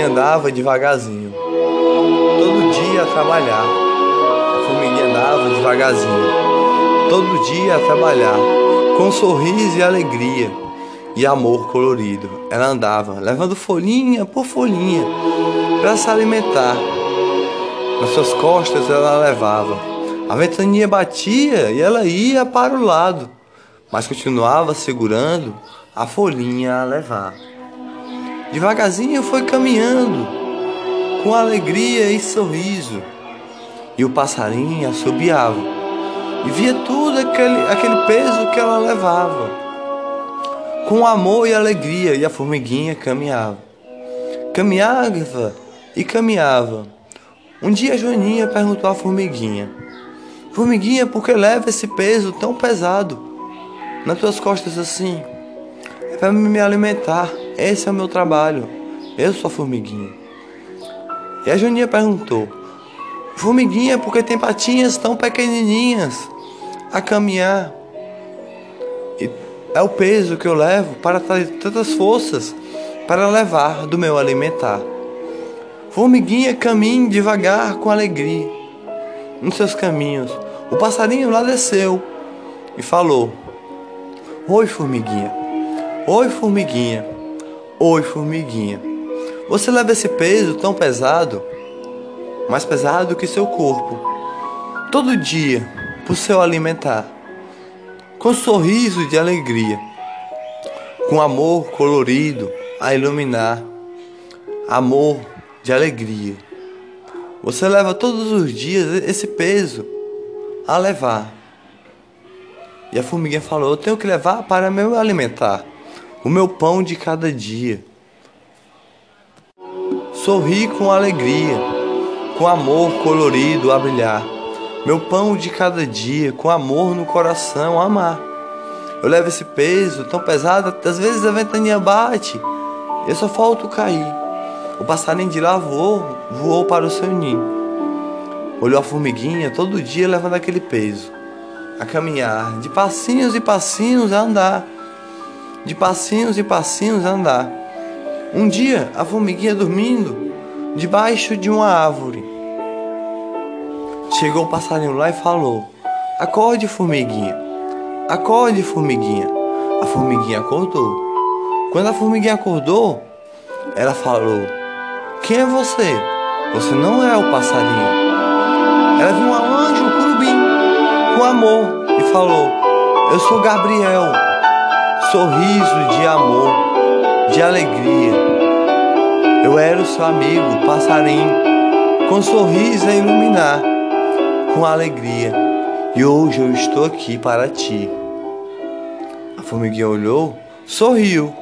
formiguinha andava devagarzinho, todo dia a trabalhar. A formiguinha andava devagarzinho, todo dia a trabalhar, com sorriso e alegria e amor colorido. Ela andava, levando folhinha por folhinha para se alimentar. Nas suas costas ela levava. A ventania batia e ela ia para o lado, mas continuava segurando a folhinha a levar. Devagarzinho foi caminhando, com alegria e sorriso, e o passarinho assobiava, e via tudo aquele, aquele peso que ela levava, com amor e alegria, e a formiguinha caminhava. Caminhava e caminhava. Um dia a Joaninha perguntou à formiguinha: Formiguinha, por que leva esse peso tão pesado nas tuas costas assim? É para me alimentar. Esse é o meu trabalho. Eu sou a formiguinha. E a Joaninha perguntou: Formiguinha, por que tem patinhas tão pequenininhas a caminhar? E é o peso que eu levo para ter tantas forças para levar do meu alimentar. Formiguinha, caminhe devagar com alegria nos seus caminhos. O passarinho lá desceu e falou: Oi, formiguinha. Oi, formiguinha. Oi, formiguinha. Você leva esse peso tão pesado, mais pesado que seu corpo, todo dia, por seu alimentar, com sorriso de alegria, com amor colorido a iluminar, amor de alegria. Você leva todos os dias esse peso a levar. E a formiguinha falou: Eu tenho que levar para me alimentar, o meu pão de cada dia. Sorri com alegria, com amor colorido a brilhar. Meu pão de cada dia, com amor no coração a amar. Eu levo esse peso tão pesado, às vezes a ventania bate, eu só falto cair. O passarinho de lá voou, voou para o seu ninho. Olhou a formiguinha todo dia levando aquele peso, a caminhar, de passinhos e passinhos a andar, de passinhos e passinhos andar. Um dia, a formiguinha dormindo debaixo de uma árvore. Chegou o passarinho lá e falou: Acorde, formiguinha, acorde, formiguinha. A formiguinha acordou. Quando a formiguinha acordou, ela falou: Quem é você? Você não é o passarinho. Ela viu um anjo, um curubim, com amor e falou: Eu sou Gabriel, sorriso de amor, de alegria. Eu era o seu amigo, passarinho, com sorriso a iluminar, com alegria. E hoje eu estou aqui para ti. A formiguinha olhou, sorriu.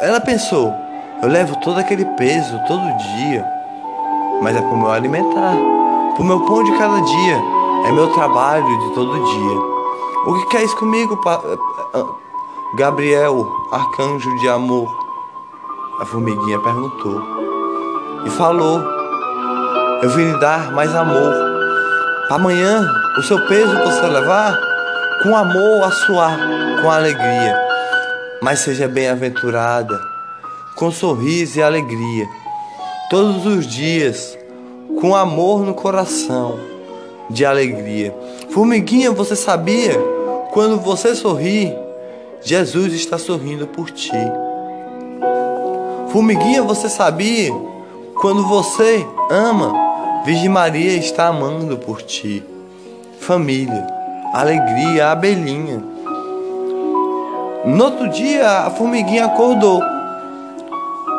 ela pensou: eu levo todo aquele peso todo dia, mas é para o meu alimentar. O meu pão de cada dia é meu trabalho de todo dia. O que queres comigo, Gabriel, arcanjo de amor? A formiguinha perguntou e falou: Eu vim lhe dar mais amor. Amanhã, o seu peso você levar com amor a suar, com alegria. Mas seja bem-aventurada, com sorriso e alegria, todos os dias com amor no coração, de alegria. Formiguinha, você sabia? Quando você sorri, Jesus está sorrindo por ti. Formiguinha, você sabia? Quando você ama, Virgem Maria está amando por ti. Família, alegria, abelhinha. No outro dia, a formiguinha acordou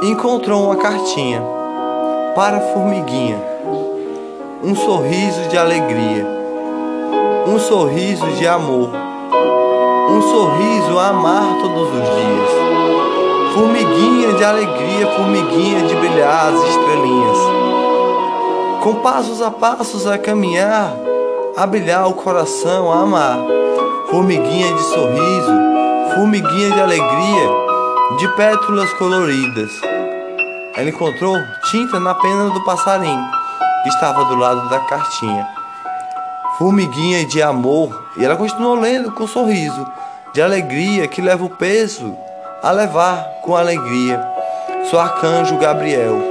e encontrou uma cartinha para a formiguinha um sorriso de alegria, um sorriso de amor, um sorriso a amar todos os dias. Formiguinha de alegria, formiguinha de brilhar as estrelinhas. Com passos a passos a caminhar, a brilhar o coração, a amar. Formiguinha de sorriso, formiguinha de alegria, de pétalas coloridas. Ela encontrou tinta na pena do passarinho que estava do lado da cartinha. Formiguinha de amor, e ela continuou lendo com um sorriso, de alegria que leva o peso a levar com alegria. seu arcanjo Gabriel,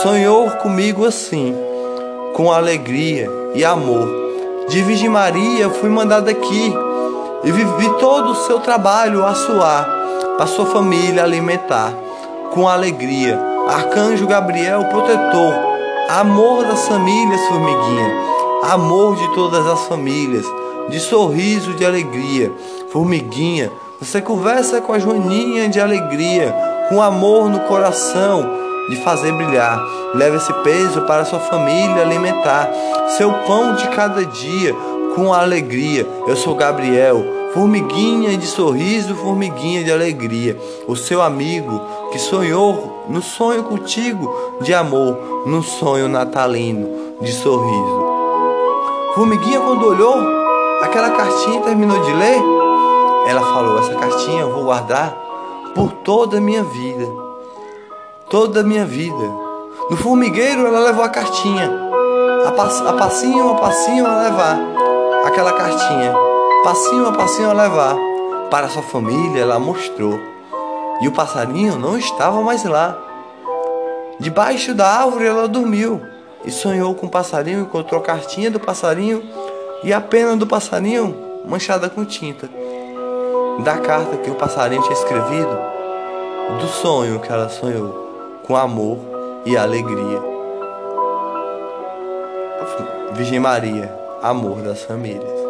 sonhou comigo assim, com alegria e amor. De Virgem Maria fui mandado aqui e vivi todo o seu trabalho a suar, para sua família alimentar, com alegria. Arcanjo Gabriel, protetor, amor das famílias, formiguinha, amor de todas as famílias, de sorriso, de alegria. Formiguinha, você conversa com a Joaninha de alegria, com amor no coração, de fazer brilhar. Leva esse peso para sua família alimentar, seu pão de cada dia, com alegria. Eu sou Gabriel, formiguinha de sorriso, formiguinha de alegria. O seu amigo que sonhou no sonho contigo de amor, no sonho natalino de sorriso. Formiguinha, quando olhou aquela cartinha e terminou de ler, ela falou: Essa cartinha eu vou guardar por toda a minha vida. Toda a minha vida. No formigueiro ela levou a cartinha. A, pass a passinho a passinho a levar aquela cartinha. Passinho a passinho a levar. Para sua família ela mostrou. E o passarinho não estava mais lá. Debaixo da árvore ela dormiu e sonhou com o passarinho, encontrou a cartinha do passarinho e a pena do passarinho manchada com tinta. Da carta que o passarinho tinha escrevido, do sonho que ela sonhou, com amor e alegria. Virgem Maria, amor das famílias.